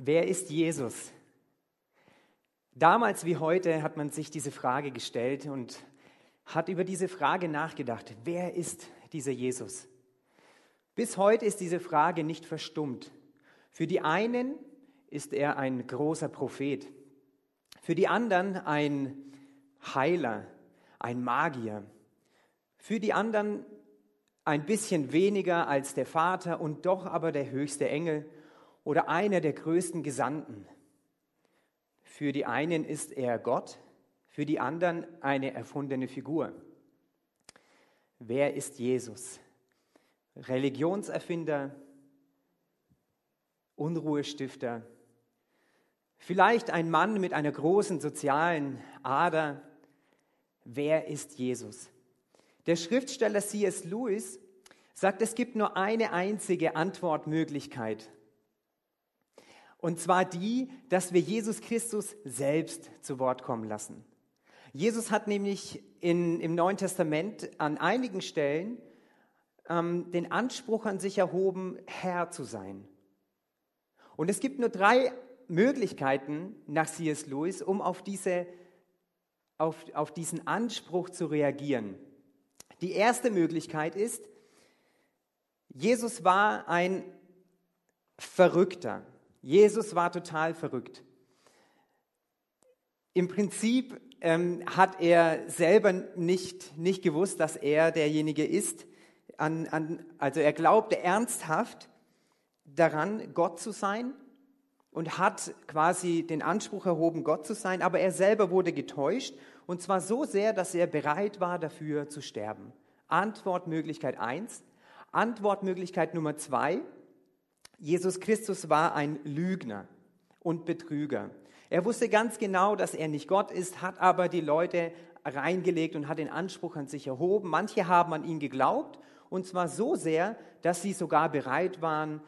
Wer ist Jesus? Damals wie heute hat man sich diese Frage gestellt und hat über diese Frage nachgedacht. Wer ist dieser Jesus? Bis heute ist diese Frage nicht verstummt. Für die einen ist er ein großer Prophet, für die anderen ein Heiler, ein Magier, für die anderen ein bisschen weniger als der Vater und doch aber der höchste Engel oder einer der größten Gesandten. Für die einen ist er Gott, für die anderen eine erfundene Figur. Wer ist Jesus? Religionserfinder, Unruhestifter, vielleicht ein Mann mit einer großen sozialen Ader. Wer ist Jesus? Der Schriftsteller C.S. Lewis sagt, es gibt nur eine einzige Antwortmöglichkeit und zwar die, dass wir Jesus Christus selbst zu Wort kommen lassen. Jesus hat nämlich in, im Neuen Testament an einigen Stellen ähm, den Anspruch an sich erhoben, Herr zu sein. Und es gibt nur drei Möglichkeiten nach C.S. Lewis, um auf, diese, auf, auf diesen Anspruch zu reagieren. Die erste Möglichkeit ist, Jesus war ein Verrückter. Jesus war total verrückt. Im Prinzip ähm, hat er selber nicht, nicht gewusst, dass er derjenige ist. An, an, also er glaubte ernsthaft daran, Gott zu sein und hat quasi den Anspruch erhoben, Gott zu sein, aber er selber wurde getäuscht und zwar so sehr, dass er bereit war, dafür zu sterben. Antwortmöglichkeit 1. Antwortmöglichkeit Nummer 2. Jesus Christus war ein Lügner und Betrüger. Er wusste ganz genau, dass er nicht Gott ist, hat aber die Leute reingelegt und hat den Anspruch an sich erhoben. Manche haben an ihn geglaubt und zwar so sehr, dass sie sogar bereit waren,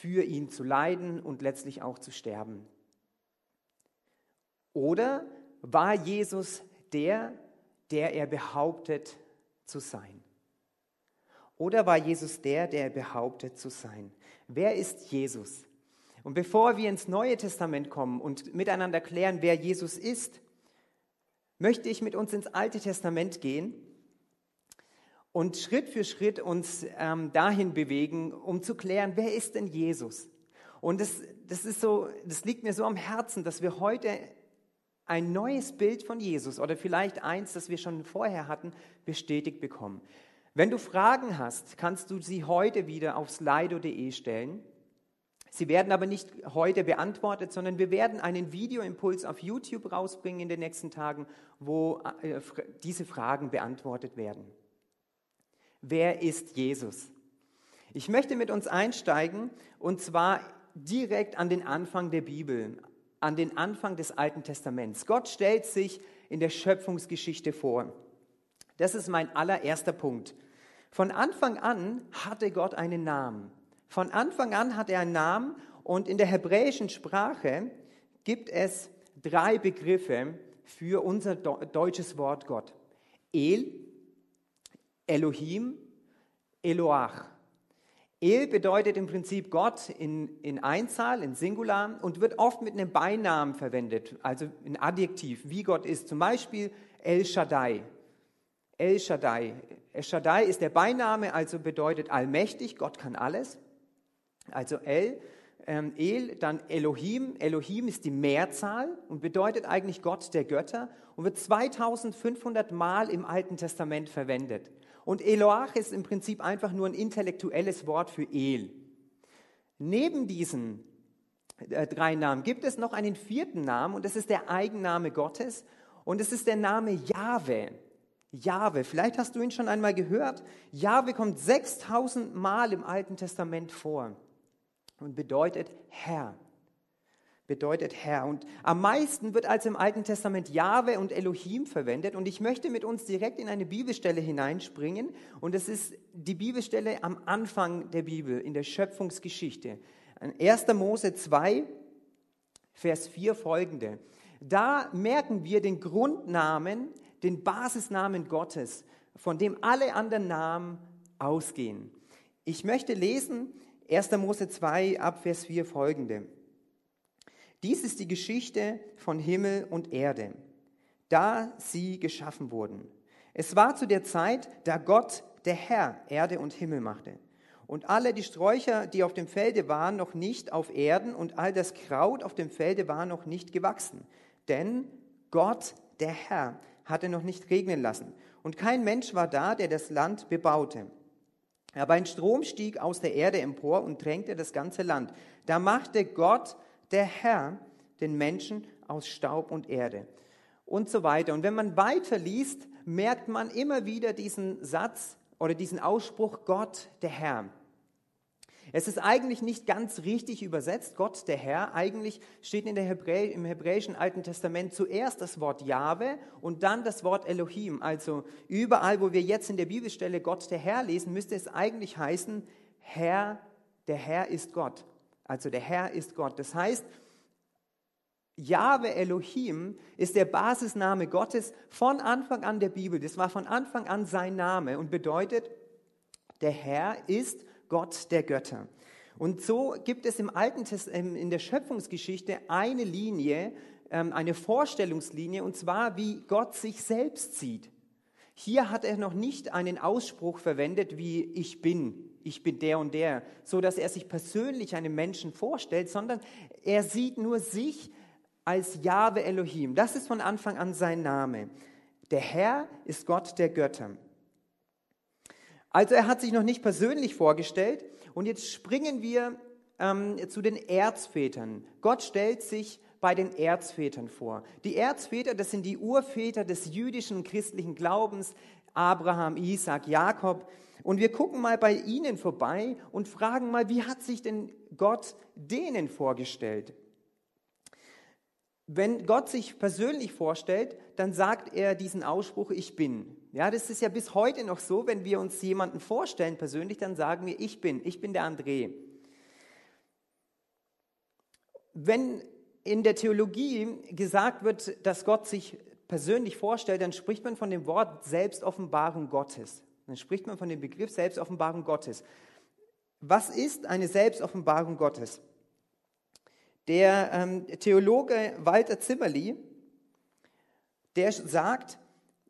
für ihn zu leiden und letztlich auch zu sterben. Oder war Jesus der, der er behauptet zu sein? Oder war Jesus der, der er behauptet zu sein? Wer ist Jesus? Und bevor wir ins Neue Testament kommen und miteinander klären, wer Jesus ist, möchte ich mit uns ins Alte Testament gehen und Schritt für Schritt uns ähm, dahin bewegen, um zu klären, wer ist denn Jesus? Und das, das, ist so, das liegt mir so am Herzen, dass wir heute ein neues Bild von Jesus oder vielleicht eins, das wir schon vorher hatten, bestätigt bekommen. Wenn du Fragen hast, kannst du sie heute wieder auf slido.de stellen. Sie werden aber nicht heute beantwortet, sondern wir werden einen Videoimpuls auf YouTube rausbringen in den nächsten Tagen, wo äh, diese Fragen beantwortet werden. Wer ist Jesus? Ich möchte mit uns einsteigen und zwar direkt an den Anfang der Bibel, an den Anfang des Alten Testaments. Gott stellt sich in der Schöpfungsgeschichte vor. Das ist mein allererster Punkt. Von Anfang an hatte Gott einen Namen. Von Anfang an hat er einen Namen und in der hebräischen Sprache gibt es drei Begriffe für unser deutsches Wort Gott. El, Elohim, Eloach. El bedeutet im Prinzip Gott in, in Einzahl, in Singular und wird oft mit einem Beinamen verwendet, also ein Adjektiv, wie Gott ist. Zum Beispiel El Shaddai. El Shaddai. El Shaddai ist der Beiname, also bedeutet allmächtig, Gott kann alles. Also El, ähm, El, dann Elohim. Elohim ist die Mehrzahl und bedeutet eigentlich Gott der Götter und wird 2500 Mal im Alten Testament verwendet. Und Eloach ist im Prinzip einfach nur ein intellektuelles Wort für El. Neben diesen äh, drei Namen gibt es noch einen vierten Namen und das ist der Eigenname Gottes und es ist der Name Jahwe. Jahwe, vielleicht hast du ihn schon einmal gehört. Jahwe kommt 6000 Mal im Alten Testament vor und bedeutet Herr. Bedeutet Herr. Und am meisten wird als im Alten Testament Jahwe und Elohim verwendet. Und ich möchte mit uns direkt in eine Bibelstelle hineinspringen. Und es ist die Bibelstelle am Anfang der Bibel, in der Schöpfungsgeschichte. 1. Mose 2, Vers 4 folgende. Da merken wir den Grundnamen den Basisnamen Gottes, von dem alle anderen Namen ausgehen. Ich möchte lesen 1. Mose 2 ab Vers 4 folgende. Dies ist die Geschichte von Himmel und Erde, da sie geschaffen wurden. Es war zu der Zeit, da Gott, der Herr, Erde und Himmel machte. Und alle die Sträucher, die auf dem Felde waren, noch nicht auf Erden, und all das Kraut auf dem Felde war noch nicht gewachsen. Denn Gott, der Herr, hatte noch nicht regnen lassen. Und kein Mensch war da, der das Land bebaute. Aber ein Strom stieg aus der Erde empor und drängte das ganze Land. Da machte Gott, der Herr, den Menschen aus Staub und Erde. Und so weiter. Und wenn man weiter liest, merkt man immer wieder diesen Satz oder diesen Ausspruch Gott, der Herr. Es ist eigentlich nicht ganz richtig übersetzt, Gott der Herr. Eigentlich steht in der Hebrä im hebräischen Alten Testament zuerst das Wort Jahwe und dann das Wort Elohim. Also überall, wo wir jetzt in der Bibelstelle Gott der Herr lesen, müsste es eigentlich heißen, Herr, der Herr ist Gott. Also der Herr ist Gott. Das heißt, Jahwe Elohim ist der Basisname Gottes von Anfang an der Bibel. Das war von Anfang an sein Name und bedeutet, der Herr ist Gott der Götter. Und so gibt es im Alten Testament, in der Schöpfungsgeschichte eine Linie, ähm, eine Vorstellungslinie, und zwar wie Gott sich selbst sieht. Hier hat er noch nicht einen Ausspruch verwendet wie ich bin, ich bin der und der, so dass er sich persönlich einem Menschen vorstellt, sondern er sieht nur sich als Jahwe Elohim. Das ist von Anfang an sein Name. Der Herr ist Gott der Götter. Also er hat sich noch nicht persönlich vorgestellt und jetzt springen wir ähm, zu den Erzvätern. Gott stellt sich bei den Erzvätern vor. Die Erzväter, das sind die Urväter des jüdischen christlichen Glaubens, Abraham, Isaac, Jakob. Und wir gucken mal bei ihnen vorbei und fragen mal, wie hat sich denn Gott denen vorgestellt? Wenn Gott sich persönlich vorstellt, dann sagt er diesen Ausspruch, ich bin. Ja, das ist ja bis heute noch so, wenn wir uns jemanden vorstellen persönlich, dann sagen wir, ich bin, ich bin der André. Wenn in der Theologie gesagt wird, dass Gott sich persönlich vorstellt, dann spricht man von dem Wort Selbstoffenbarung Gottes. Dann spricht man von dem Begriff Selbstoffenbarung Gottes. Was ist eine Selbstoffenbarung Gottes? Der ähm, Theologe Walter Zimmerli, der sagt,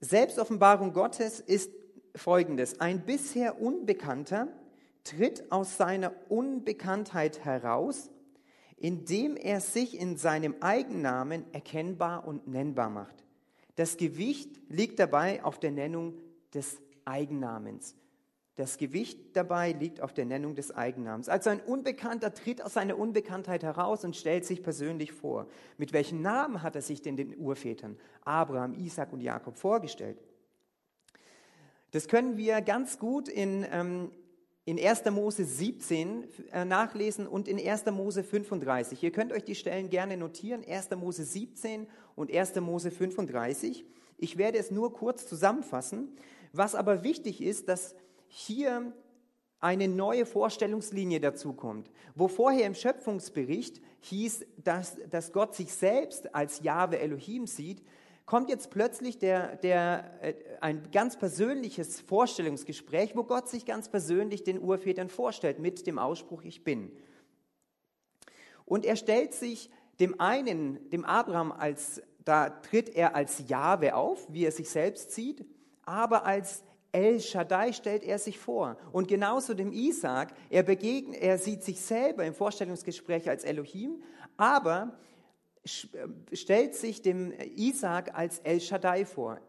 Selbstoffenbarung Gottes ist folgendes. Ein bisher Unbekannter tritt aus seiner Unbekanntheit heraus, indem er sich in seinem Eigennamen erkennbar und nennbar macht. Das Gewicht liegt dabei auf der Nennung des Eigennamens. Das Gewicht dabei liegt auf der Nennung des Eigennamens. Also ein Unbekannter tritt aus seiner Unbekanntheit heraus und stellt sich persönlich vor. Mit welchem Namen hat er sich denn den Urvätern Abraham, Isaac und Jakob vorgestellt? Das können wir ganz gut in, ähm, in 1. Mose 17 äh, nachlesen und in 1. Mose 35. Ihr könnt euch die Stellen gerne notieren, 1. Mose 17 und 1. Mose 35. Ich werde es nur kurz zusammenfassen. Was aber wichtig ist, dass hier eine neue Vorstellungslinie dazukommt. Wo vorher im Schöpfungsbericht hieß, dass, dass Gott sich selbst als Jahwe Elohim sieht, kommt jetzt plötzlich der, der, äh, ein ganz persönliches Vorstellungsgespräch, wo Gott sich ganz persönlich den Urvätern vorstellt mit dem Ausspruch Ich bin. Und er stellt sich dem einen, dem Abraham, als, da tritt er als Jahwe auf, wie er sich selbst sieht, aber als El Shaddai stellt er sich vor. Und genauso dem Isaac, er, begegnet, er sieht sich selber im Vorstellungsgespräch als Elohim, aber äh, stellt sich dem Isaac als El Shaddai vor.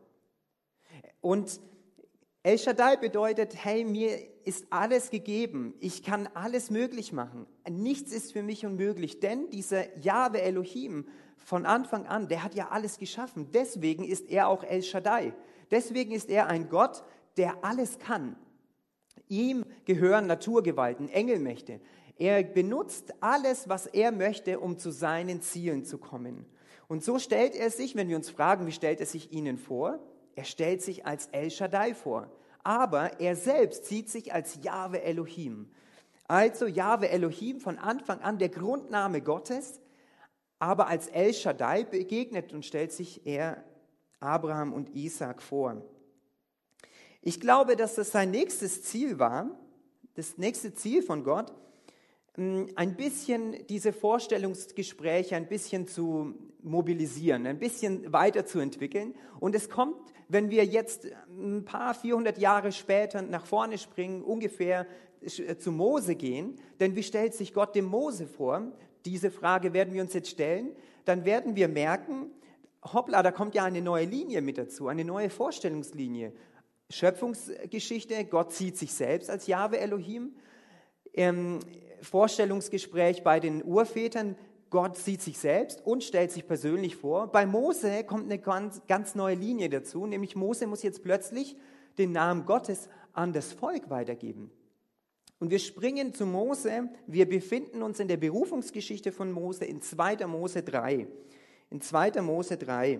Und El Shaddai bedeutet, hey, mir ist alles gegeben. Ich kann alles möglich machen. Nichts ist für mich unmöglich, denn dieser Jahwe Elohim von Anfang an, der hat ja alles geschaffen. Deswegen ist er auch El Shaddai. Deswegen ist er ein Gott, der alles kann. Ihm gehören Naturgewalten, Engelmächte. Er benutzt alles, was er möchte, um zu seinen Zielen zu kommen. Und so stellt er sich, wenn wir uns fragen, wie stellt er sich ihnen vor? Er stellt sich als El Shaddai vor. Aber er selbst sieht sich als Jahwe Elohim. Also Jahwe Elohim von Anfang an der Grundname Gottes, aber als El Shaddai begegnet und stellt sich er Abraham und Isaac vor. Ich glaube, dass das sein nächstes Ziel war, das nächste Ziel von Gott, ein bisschen diese Vorstellungsgespräche ein bisschen zu mobilisieren, ein bisschen weiterzuentwickeln. Und es kommt, wenn wir jetzt ein paar 400 Jahre später nach vorne springen, ungefähr äh, zu Mose gehen, denn wie stellt sich Gott dem Mose vor? Diese Frage werden wir uns jetzt stellen. Dann werden wir merken, hoppla, da kommt ja eine neue Linie mit dazu, eine neue Vorstellungslinie. Schöpfungsgeschichte, Gott sieht sich selbst als Jahwe Elohim. Ähm, Vorstellungsgespräch bei den Urvätern, Gott sieht sich selbst und stellt sich persönlich vor. Bei Mose kommt eine ganz, ganz neue Linie dazu, nämlich Mose muss jetzt plötzlich den Namen Gottes an das Volk weitergeben. Und wir springen zu Mose, wir befinden uns in der Berufungsgeschichte von Mose in 2. Mose 3. In 2. Mose 3.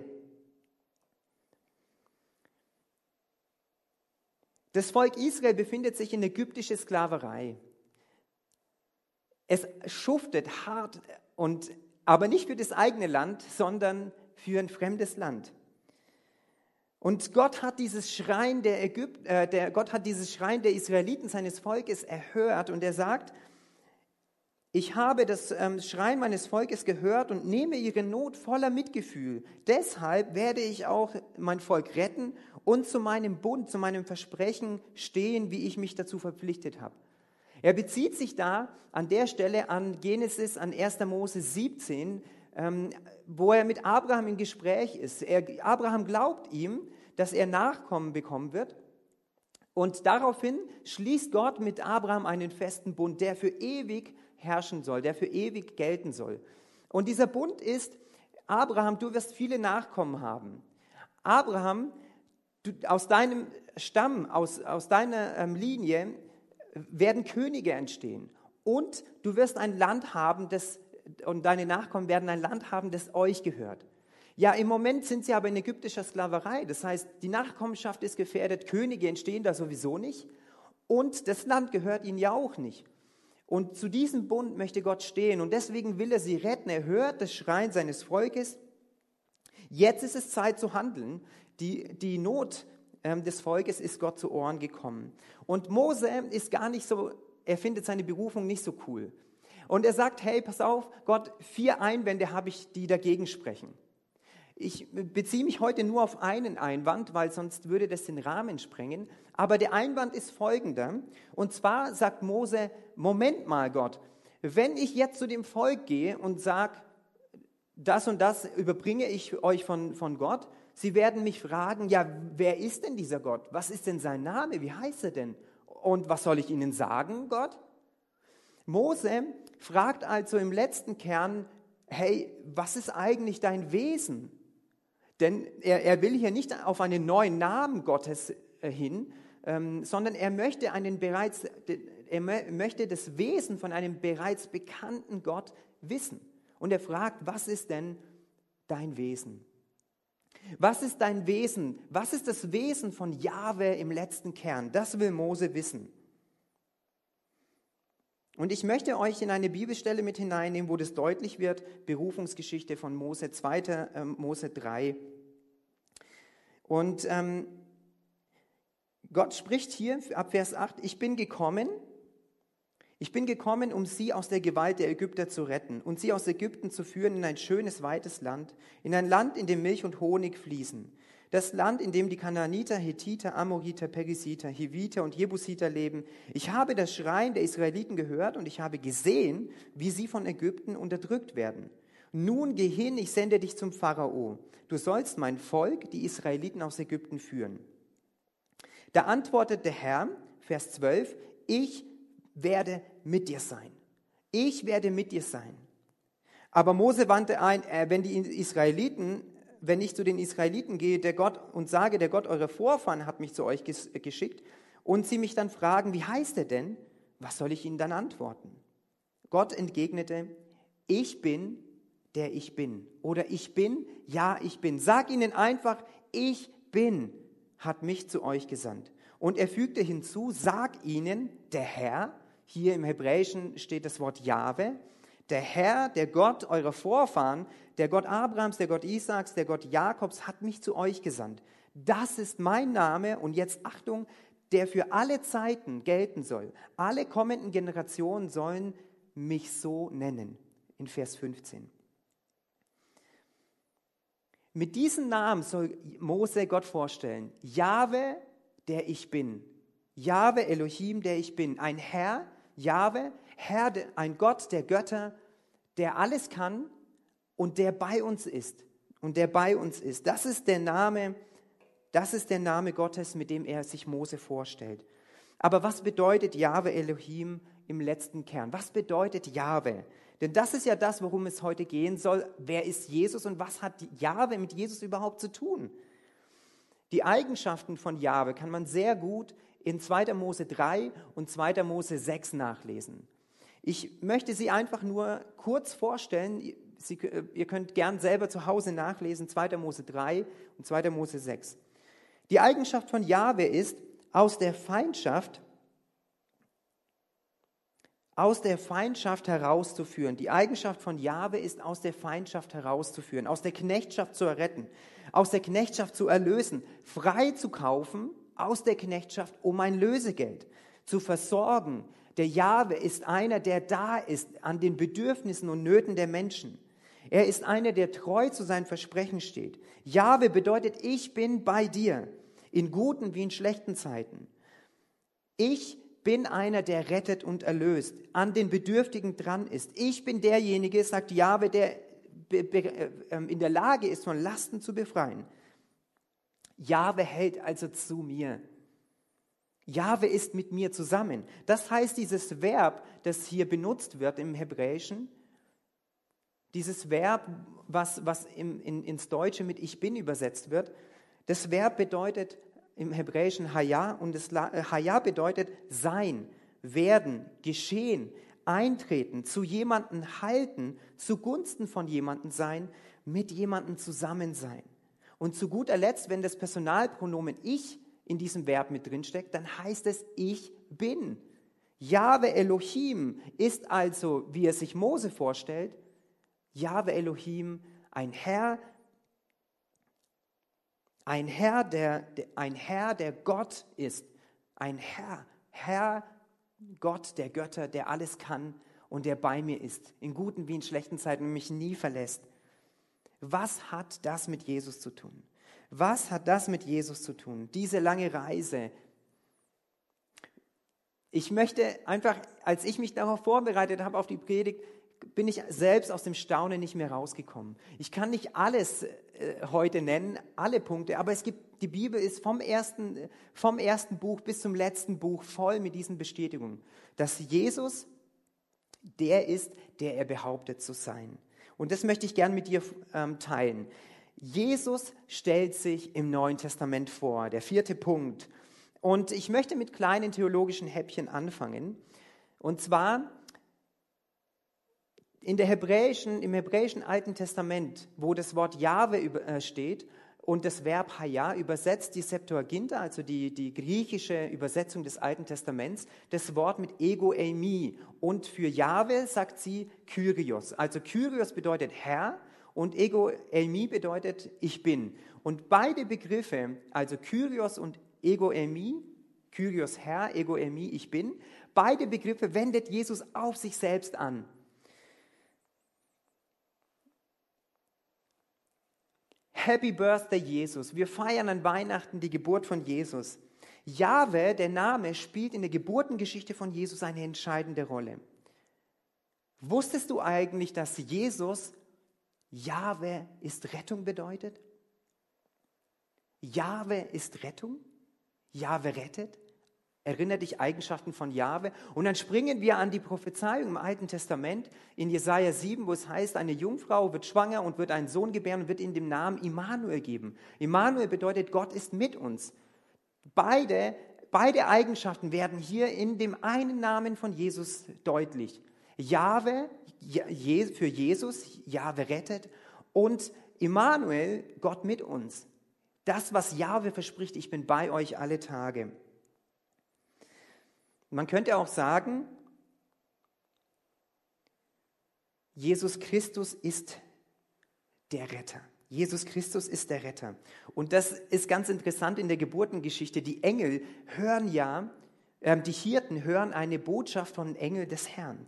Das Volk Israel befindet sich in ägyptischer Sklaverei. Es schuftet hart und aber nicht für das eigene Land, sondern für ein fremdes Land. Und Gott hat dieses Schreien der Ägypten, äh, der, Gott hat dieses Schreien der Israeliten seines Volkes erhört und er sagt, ich habe das ähm, Schreien meines Volkes gehört und nehme ihre Not voller Mitgefühl. Deshalb werde ich auch mein Volk retten und zu meinem Bund, zu meinem Versprechen stehen, wie ich mich dazu verpflichtet habe. Er bezieht sich da an der Stelle an Genesis, an 1. Mose 17, ähm, wo er mit Abraham im Gespräch ist. Er, Abraham glaubt ihm, dass er Nachkommen bekommen wird. Und daraufhin schließt Gott mit Abraham einen festen Bund, der für ewig herrschen soll, der für ewig gelten soll. Und dieser Bund ist, Abraham, du wirst viele Nachkommen haben. Abraham, du, aus deinem Stamm, aus, aus deiner ähm, Linie werden Könige entstehen. Und du wirst ein Land haben, das, und deine Nachkommen werden ein Land haben, das euch gehört. Ja, im Moment sind sie aber in ägyptischer Sklaverei. Das heißt, die Nachkommenschaft ist gefährdet, Könige entstehen da sowieso nicht. Und das Land gehört ihnen ja auch nicht. Und zu diesem Bund möchte Gott stehen. Und deswegen will er sie retten. Er hört das Schreien seines Volkes. Jetzt ist es Zeit zu handeln. Die, die Not ähm, des Volkes ist Gott zu Ohren gekommen. Und Mose ist gar nicht so, er findet seine Berufung nicht so cool. Und er sagt, hey, pass auf, Gott, vier Einwände habe ich, die dagegen sprechen. Ich beziehe mich heute nur auf einen Einwand, weil sonst würde das den Rahmen sprengen. Aber der Einwand ist folgender. Und zwar sagt Mose, Moment mal Gott, wenn ich jetzt zu dem Volk gehe und sage, das und das überbringe ich euch von, von Gott, Sie werden mich fragen, ja, wer ist denn dieser Gott? Was ist denn sein Name? Wie heißt er denn? Und was soll ich ihnen sagen, Gott? Mose fragt also im letzten Kern, hey, was ist eigentlich dein Wesen? Denn er, er will hier nicht auf einen neuen Namen Gottes äh, hin, ähm, sondern er möchte, einen bereits, er möchte das Wesen von einem bereits bekannten Gott wissen. Und er fragt, was ist denn dein Wesen? Was ist dein Wesen? Was ist das Wesen von Jahwe im letzten Kern? Das will Mose wissen. Und ich möchte euch in eine Bibelstelle mit hineinnehmen, wo das deutlich wird, Berufungsgeschichte von Mose, 2. Ähm, Mose 3. Und ähm, Gott spricht hier ab Vers 8, ich bin gekommen, ich bin gekommen, um sie aus der Gewalt der Ägypter zu retten und sie aus Ägypten zu führen in ein schönes, weites Land, in ein Land, in dem Milch und Honig fließen. Das Land, in dem die Kanaaniter, Hethiter, Amoriter, Perisiter, Hiviter und Jebusiter leben. Ich habe das Schreien der Israeliten gehört und ich habe gesehen, wie sie von Ägypten unterdrückt werden. Nun geh hin, ich sende dich zum Pharao. Du sollst mein Volk, die Israeliten aus Ägypten führen. Da antwortet der Herr, Vers 12, ich werde mit dir sein. Ich werde mit dir sein. Aber Mose wandte ein, äh, wenn die Israeliten, wenn ich zu den Israeliten gehe, der Gott und sage, der Gott eurer Vorfahren hat mich zu euch geschickt, und sie mich dann fragen, wie heißt er denn? Was soll ich ihnen dann antworten? Gott entgegnete, ich bin, der ich bin. Oder ich bin, ja, ich bin. Sag ihnen einfach, ich bin, hat mich zu euch gesandt. Und er fügte hinzu, sag ihnen, der Herr, hier im Hebräischen steht das Wort Jahwe. Der Herr, der Gott eurer Vorfahren, der Gott Abrahams, der Gott Isaaks, der Gott Jakobs hat mich zu euch gesandt. Das ist mein Name und jetzt Achtung, der für alle Zeiten gelten soll. Alle kommenden Generationen sollen mich so nennen. In Vers 15. Mit diesem Namen soll Mose Gott vorstellen. Jahwe, der ich bin. Jahwe Elohim, der ich bin. Ein Herr, Jahwe, Herr, ein Gott der Götter, der alles kann und der bei uns ist. Und der bei uns ist. Das ist der Name, das ist der Name Gottes, mit dem er sich Mose vorstellt. Aber was bedeutet Jahwe Elohim im letzten Kern? Was bedeutet Jahwe? Denn das ist ja das, worum es heute gehen soll. Wer ist Jesus und was hat Jahwe mit Jesus überhaupt zu tun? Die Eigenschaften von Jahwe kann man sehr gut in 2. Mose 3 und 2. Mose 6 nachlesen. Ich möchte sie einfach nur kurz vorstellen. Sie, ihr könnt gern selber zu Hause nachlesen, 2. Mose 3 und 2. Mose 6. Die Eigenschaft von Jahwe ist, aus der Feindschaft aus der Feindschaft herauszuführen. Die Eigenschaft von Jahwe ist, aus der Feindschaft herauszuführen, aus der Knechtschaft zu erretten, aus der Knechtschaft zu erlösen, frei zu kaufen aus der Knechtschaft um ein Lösegeld, zu versorgen. Der Jahwe ist einer, der da ist an den Bedürfnissen und Nöten der Menschen. Er ist einer, der treu zu seinen Versprechen steht. Jahwe bedeutet, ich bin bei dir, in guten wie in schlechten Zeiten. Ich bin einer, der rettet und erlöst, an den Bedürftigen dran ist. Ich bin derjenige, sagt Jahwe, der ähm, in der Lage ist, von Lasten zu befreien. Jahwe hält also zu mir. Jahwe ist mit mir zusammen. Das heißt, dieses Verb, das hier benutzt wird im Hebräischen, dieses Verb, was, was im, in, ins Deutsche mit Ich bin übersetzt wird, das Verb bedeutet im Hebräischen Haya und das äh, Haya bedeutet sein, werden, geschehen, eintreten, zu jemanden halten, zugunsten von jemanden sein, mit jemandem zusammen sein. Und zu guter Letzt, wenn das Personalpronomen ich in diesem Verb mit drinsteckt, dann heißt es ich bin. Jahwe Elohim ist also, wie er sich Mose vorstellt, Jahwe Elohim, ein Herr, ein Herr, der, ein Herr, der Gott ist. Ein Herr, Herr, Gott der Götter, der alles kann und der bei mir ist, in guten wie in schlechten Zeiten und mich nie verlässt. Was hat das mit Jesus zu tun? Was hat das mit Jesus zu tun? Diese lange Reise. Ich möchte einfach, als ich mich darauf vorbereitet habe, auf die Predigt, bin ich selbst aus dem Staunen nicht mehr rausgekommen. Ich kann nicht alles äh, heute nennen, alle Punkte, aber es gibt, die Bibel ist vom ersten, vom ersten Buch bis zum letzten Buch voll mit diesen Bestätigungen, dass Jesus der ist, der er behauptet zu sein. Und das möchte ich gern mit dir ähm, teilen. Jesus stellt sich im Neuen Testament vor, der vierte Punkt. Und ich möchte mit kleinen theologischen Häppchen anfangen. Und zwar in der hebräischen, im hebräischen Alten Testament, wo das Wort Jahwe äh, steht und das Verb Haya übersetzt die Septuaginta, also die, die griechische Übersetzung des Alten Testaments, das Wort mit Ego Eimi. Und für Jahwe sagt sie Kyrios. Also Kyrios bedeutet Herr und Ego Eimi bedeutet ich bin. Und beide Begriffe, also Kyrios und Ego Eimi, Kyrios Herr, Ego Eimi, ich bin, beide Begriffe wendet Jesus auf sich selbst an. Happy Birthday Jesus. Wir feiern an Weihnachten die Geburt von Jesus. Jahwe, der Name, spielt in der Geburtengeschichte von Jesus eine entscheidende Rolle. Wusstest du eigentlich, dass Jesus Jahwe ist Rettung bedeutet? Jahwe ist Rettung? Jahwe rettet? Erinnere dich Eigenschaften von Jahwe. Und dann springen wir an die Prophezeiung im Alten Testament in Jesaja 7, wo es heißt, eine Jungfrau wird schwanger und wird einen Sohn gebären und wird ihm den Namen Immanuel geben. Immanuel bedeutet, Gott ist mit uns. Beide, beide Eigenschaften werden hier in dem einen Namen von Jesus deutlich. Jahwe für Jesus, Jahwe rettet und Immanuel, Gott mit uns. Das, was Jahwe verspricht, ich bin bei euch alle Tage. Man könnte auch sagen, Jesus Christus ist der Retter. Jesus Christus ist der Retter. Und das ist ganz interessant in der Geburtengeschichte. Die Engel hören ja, äh, die Hirten hören eine Botschaft von Engel des Herrn.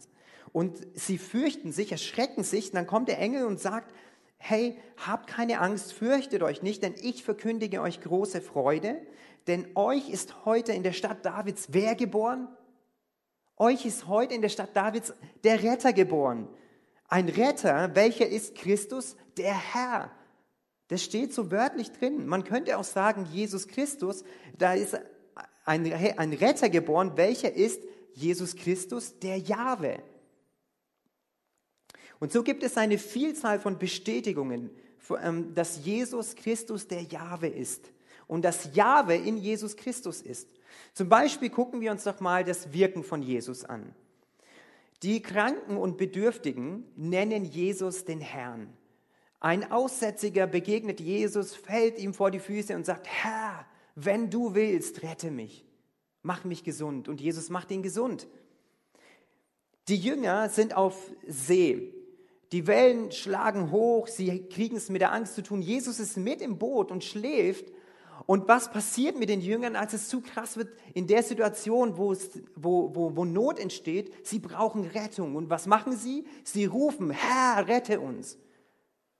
Und sie fürchten sich, erschrecken sich. Und dann kommt der Engel und sagt, hey, habt keine Angst, fürchtet euch nicht, denn ich verkündige euch große Freude. Denn euch ist heute in der Stadt Davids wer geboren? Euch ist heute in der Stadt Davids der Retter geboren. Ein Retter, welcher ist Christus, der Herr. Das steht so wörtlich drin. Man könnte auch sagen, Jesus Christus, da ist ein, Retter geboren, welcher ist Jesus Christus, der Jahwe. Und so gibt es eine Vielzahl von Bestätigungen, ähm, dass Jesus Christus der Jahwe ist und dass Jahwe in Jesus Christus ist. Zum Beispiel gucken wir uns doch mal das Wirken von Jesus an. Die Kranken und Bedürftigen nennen Jesus den Herrn. Ein Aussätziger begegnet Jesus, fällt ihm vor die Füße und sagt, Herr, wenn du willst, rette mich, mach mich gesund. Und Jesus macht ihn gesund. Die Jünger sind auf See. Die Wellen schlagen hoch, sie kriegen es mit der Angst zu tun. Jesus ist mit im Boot und schläft und was passiert mit den Jüngern, als es zu krass wird in der Situation, wo, es, wo, wo, wo Not entsteht? Sie brauchen Rettung. Und was machen sie? Sie rufen, Herr, rette uns.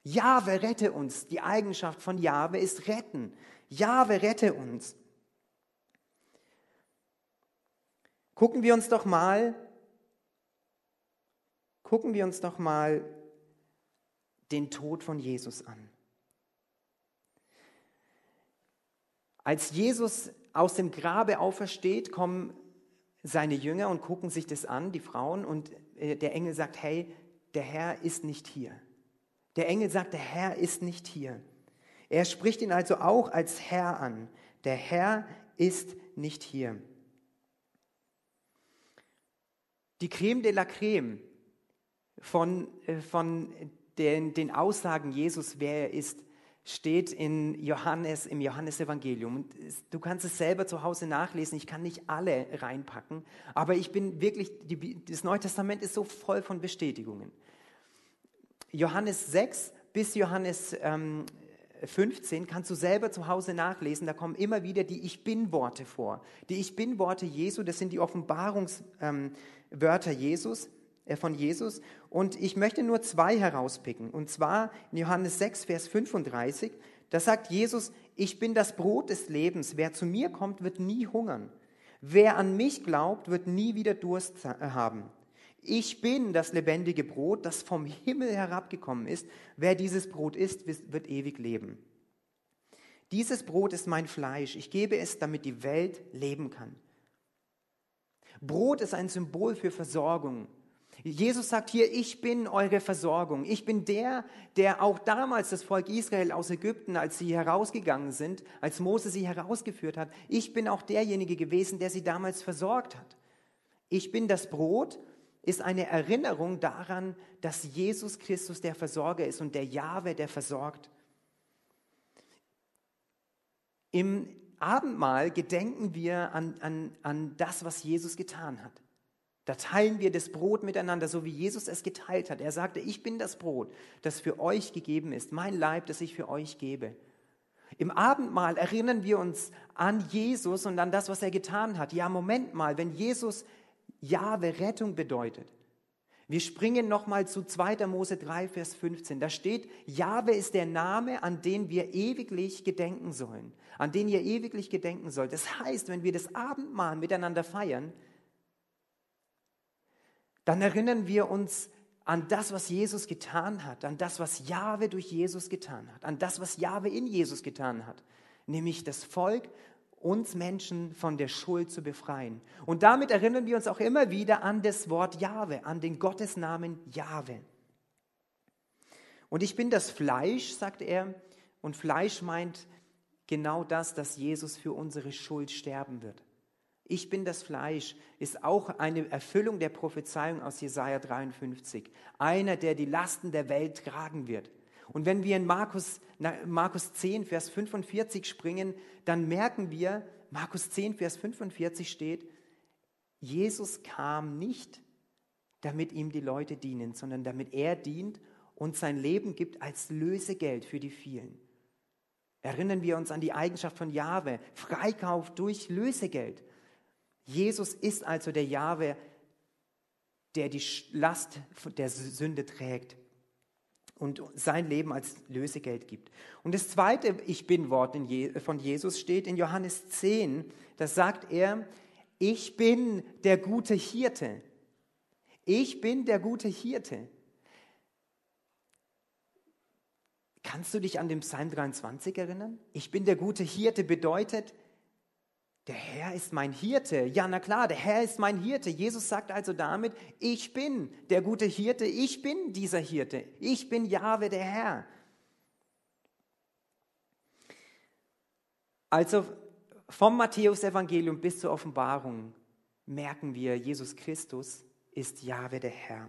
Jahwe, rette uns. Die Eigenschaft von Jahwe ist retten. Jahwe, rette uns. Gucken wir uns doch mal, gucken wir uns doch mal den Tod von Jesus an. Als Jesus aus dem Grabe aufersteht, kommen seine Jünger und gucken sich das an, die Frauen, und äh, der Engel sagt, hey, der Herr ist nicht hier. Der Engel sagt, der Herr ist nicht hier. Er spricht ihn also auch als Herr an. Der Herr ist nicht hier. Die Creme de la Creme von, äh, von den, den Aussagen Jesus, wer er ist, steht in Johannes, im Johannesevangelium. Und du kannst es selber zu Hause nachlesen. Ich kann nicht alle reinpacken, aber ich bin wirklich, die, das Neue Testament ist so voll von Bestätigungen. Johannes 6 bis Johannes ähm, 15 kannst du selber zu Hause nachlesen. Da kommen immer wieder die Ich Bin-Worte vor. Die Ich Bin-Worte Jesu, das sind die Offenbarungswörter ähm, Jesus von Jesus. Und ich möchte nur zwei herauspicken. Und zwar in Johannes 6, Vers 35. Da sagt Jesus, ich bin das Brot des Lebens. Wer zu mir kommt, wird nie hungern. Wer an mich glaubt, wird nie wieder Durst haben. Ich bin das lebendige Brot, das vom Himmel herabgekommen ist. Wer dieses Brot isst, wird ewig leben. Dieses Brot ist mein Fleisch. Ich gebe es, damit die Welt leben kann. Brot ist ein Symbol für Versorgung, Jesus sagt hier, ich bin eure Versorgung. Ich bin der, der auch damals das Volk Israel aus Ägypten, als sie herausgegangen sind, als Mose sie herausgeführt hat, ich bin auch derjenige gewesen, der sie damals versorgt hat. Ich bin das Brot, ist eine Erinnerung daran, dass Jesus Christus der Versorger ist und der Jahwe, der versorgt. Im Abendmahl gedenken wir an, an, an das, was Jesus getan hat. Da teilen wir das Brot miteinander, so wie Jesus es geteilt hat. Er sagte, ich bin das Brot, das für euch gegeben ist, mein Leib, das ich für euch gebe. Im Abendmahl erinnern wir uns an Jesus und an das, was er getan hat. Ja, Moment mal, wenn Jesus Jahwe Rettung bedeutet. Wir springen nochmal zu 2. Mose 3, Vers 15. Da steht, Jahwe ist der Name, an den wir ewiglich gedenken sollen, an den ihr ewiglich gedenken sollt. Das heißt, wenn wir das Abendmahl miteinander feiern, dann erinnern wir uns an das, was Jesus getan hat, an das, was Jahwe durch Jesus getan hat, an das, was Jahwe in Jesus getan hat, nämlich das Volk, uns Menschen von der Schuld zu befreien. Und damit erinnern wir uns auch immer wieder an das Wort Jahwe, an den Gottesnamen Jahwe. Und ich bin das Fleisch, sagt er, und Fleisch meint genau das, dass Jesus für unsere Schuld sterben wird. Ich bin das Fleisch, ist auch eine Erfüllung der Prophezeiung aus Jesaja 53. Einer, der die Lasten der Welt tragen wird. Und wenn wir in Markus, Markus 10, Vers 45 springen, dann merken wir, Markus 10, Vers 45 steht, Jesus kam nicht, damit ihm die Leute dienen, sondern damit er dient und sein Leben gibt als Lösegeld für die vielen. Erinnern wir uns an die Eigenschaft von Jahwe, Freikauf durch Lösegeld. Jesus ist also der Jahwe, der die Last der Sünde trägt und sein Leben als Lösegeld gibt. Und das zweite Ich bin-Wort von Jesus steht in Johannes 10. Da sagt er, ich bin der gute Hirte. Ich bin der gute Hirte. Kannst du dich an den Psalm 23 erinnern? Ich bin der gute Hirte bedeutet, der Herr ist mein Hirte. Ja, na klar, der Herr ist mein Hirte. Jesus sagt also damit, ich bin der gute Hirte, ich bin dieser Hirte. Ich bin Jahwe, der Herr. Also vom Matthäus-Evangelium bis zur Offenbarung merken wir, Jesus Christus ist Jahwe, der Herr.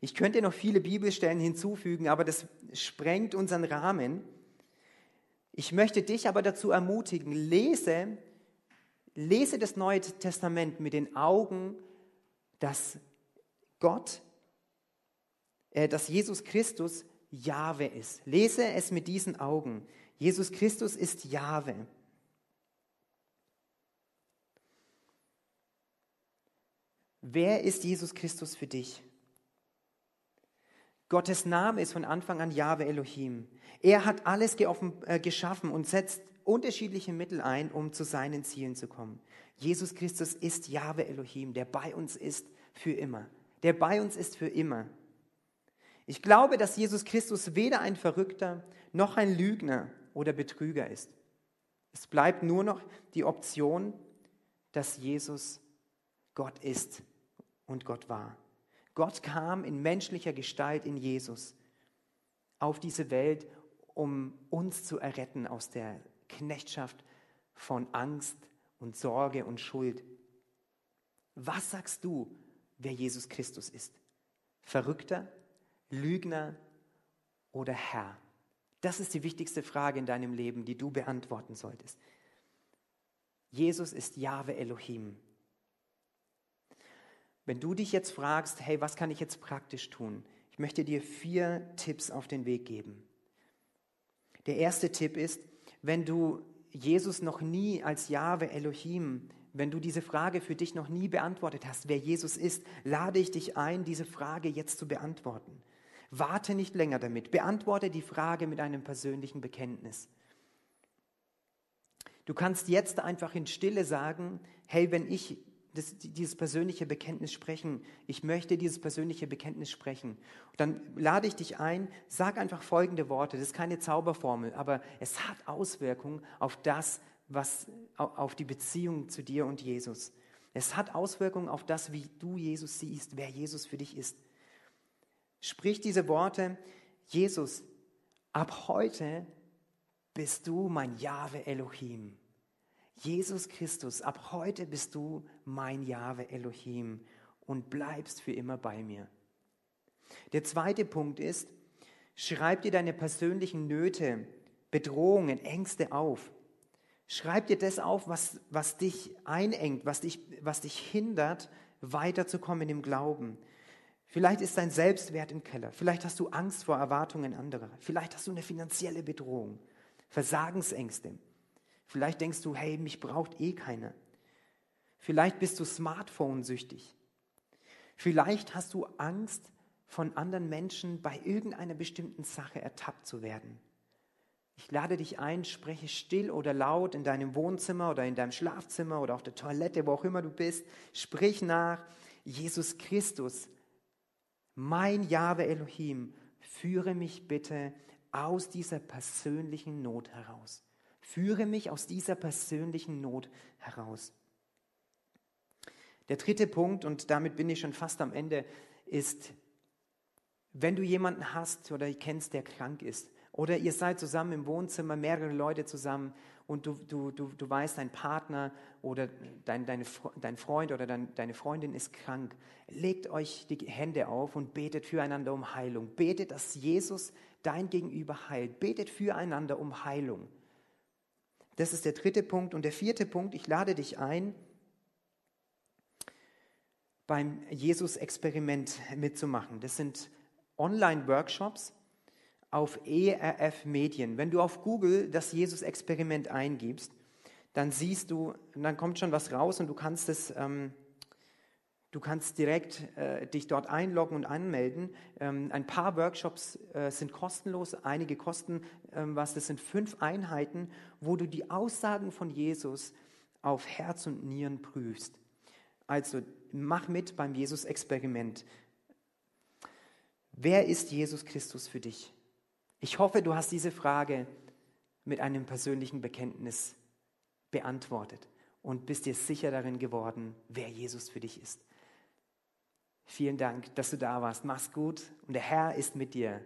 Ich könnte noch viele Bibelstellen hinzufügen, aber das sprengt unseren Rahmen. Ich möchte dich aber dazu ermutigen, lese Lese das Neue Testament mit den Augen, dass Gott, äh, dass Jesus Christus Jahwe ist. Lese es mit diesen Augen. Jesus Christus ist Jahwe. Wer ist Jesus Christus für dich? Gottes Name ist von Anfang an Jahwe Elohim. Er hat alles äh, geschaffen und setzt unterschiedliche Mittel ein, um zu seinen Zielen zu kommen. Jesus Christus ist Jahwe Elohim, der bei uns ist für immer. Der bei uns ist für immer. Ich glaube, dass Jesus Christus weder ein Verrückter noch ein Lügner oder Betrüger ist. Es bleibt nur noch die Option, dass Jesus Gott ist und Gott war. Gott kam in menschlicher Gestalt in Jesus auf diese Welt, um uns zu erretten aus der Knechtschaft von Angst und Sorge und Schuld. Was sagst du, wer Jesus Christus ist? Verrückter, Lügner oder Herr? Das ist die wichtigste Frage in deinem Leben, die du beantworten solltest. Jesus ist Jahwe Elohim. Wenn du dich jetzt fragst, hey, was kann ich jetzt praktisch tun? Ich möchte dir vier Tipps auf den Weg geben. Der erste Tipp ist, wenn du Jesus noch nie als Jahwe Elohim, wenn du diese Frage für dich noch nie beantwortet hast, wer Jesus ist, lade ich dich ein, diese Frage jetzt zu beantworten. Warte nicht länger damit. Beantworte die Frage mit einem persönlichen Bekenntnis. Du kannst jetzt einfach in Stille sagen, hey, wenn ich das, dieses persönliche Bekenntnis sprechen. Ich möchte dieses persönliche Bekenntnis sprechen. Und dann lade ich dich ein, sag einfach folgende Worte. Das ist keine Zauberformel, aber es hat Auswirkungen auf das, was, auf die Beziehung zu dir und Jesus. Es hat Auswirkungen auf das, wie du Jesus siehst, wer Jesus für dich ist. Sprich diese Worte, Jesus, ab heute bist du mein Jahwe Elohim. Jesus Christus, ab heute bist du mein Jahwe Elohim und bleibst für immer bei mir. Der zweite Punkt ist, schreib dir deine persönlichen Nöte, Bedrohungen, Ängste auf. Schreib dir das auf, was, was dich einengt, was dich, was dich hindert, weiterzukommen im Glauben. Vielleicht ist dein Selbstwert im Keller. Vielleicht hast du Angst vor Erwartungen anderer. Vielleicht hast du eine finanzielle Bedrohung, Versagensängste. Vielleicht denkst du, hey, mich braucht eh keiner. Vielleicht bist du Smartphone-süchtig. Vielleicht hast du Angst, von anderen Menschen bei irgendeiner bestimmten Sache ertappt zu werden. Ich lade dich ein, spreche still oder laut in deinem Wohnzimmer oder in deinem Schlafzimmer oder auf der Toilette, wo auch immer du bist. Sprich nach, Jesus Christus, mein Jahwe Elohim, führe mich bitte aus dieser persönlichen Not heraus. Führe mich aus dieser persönlichen Not heraus. Der dritte Punkt, und damit bin ich schon fast am Ende, ist, wenn du jemanden hast oder kennst, der krank ist, oder ihr seid zusammen im Wohnzimmer, mehrere Leute zusammen, und du, du, du, du weißt, dein Partner oder dein, deine, dein Freund oder dein, deine Freundin ist krank, legt euch die Hände auf und betet füreinander um Heilung. Betet, dass Jesus dein Gegenüber heilt. Betet füreinander um Heilung. Das ist der dritte Punkt. Und der vierte Punkt, ich lade dich ein, beim Jesus-Experiment mitzumachen. Das sind Online-Workshops auf ERF Medien. Wenn du auf Google das Jesus-Experiment eingibst, dann siehst du, dann kommt schon was raus und du kannst es, ähm, Du kannst direkt äh, dich dort einloggen und anmelden. Ähm, ein paar Workshops äh, sind kostenlos, einige kosten ähm, was. Das sind fünf Einheiten, wo du die Aussagen von Jesus auf Herz und Nieren prüfst. Also mach mit beim Jesus-Experiment. Wer ist Jesus Christus für dich? Ich hoffe, du hast diese Frage mit einem persönlichen Bekenntnis beantwortet und bist dir sicher darin geworden, wer Jesus für dich ist. Vielen Dank, dass du da warst. Mach's gut und der Herr ist mit dir.